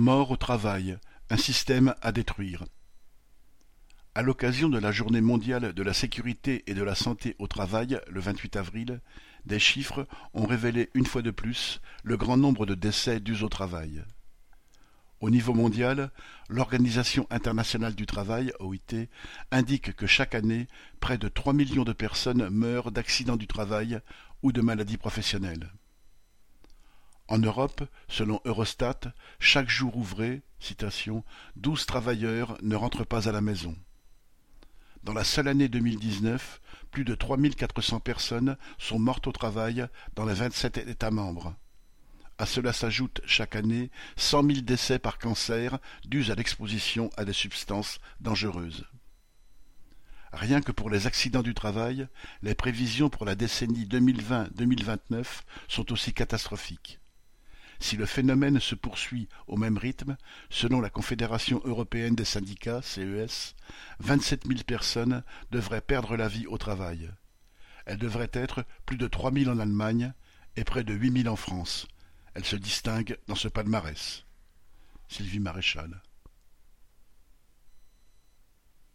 Mort au travail, un système à détruire. À l'occasion de la Journée mondiale de la sécurité et de la santé au travail, le 28 avril, des chiffres ont révélé une fois de plus le grand nombre de décès dus au travail. Au niveau mondial, l'Organisation internationale du travail, OIT, indique que chaque année, près de 3 millions de personnes meurent d'accidents du travail ou de maladies professionnelles. En Europe, selon Eurostat, chaque jour ouvré, citation, douze travailleurs ne rentrent pas à la maison. Dans la seule année 2019, plus de 3400 personnes sont mortes au travail dans les 27 États membres. À cela s'ajoutent chaque année 100 000 décès par cancer dus à l'exposition à des substances dangereuses. Rien que pour les accidents du travail, les prévisions pour la décennie 2020-2029 sont aussi catastrophiques. Si le phénomène se poursuit au même rythme, selon la Confédération européenne des syndicats, CES, vingt-sept mille personnes devraient perdre la vie au travail. Elles devraient être plus de trois mille en Allemagne et près de huit mille en France. Elles se distinguent dans ce palmarès. Sylvie Maréchal.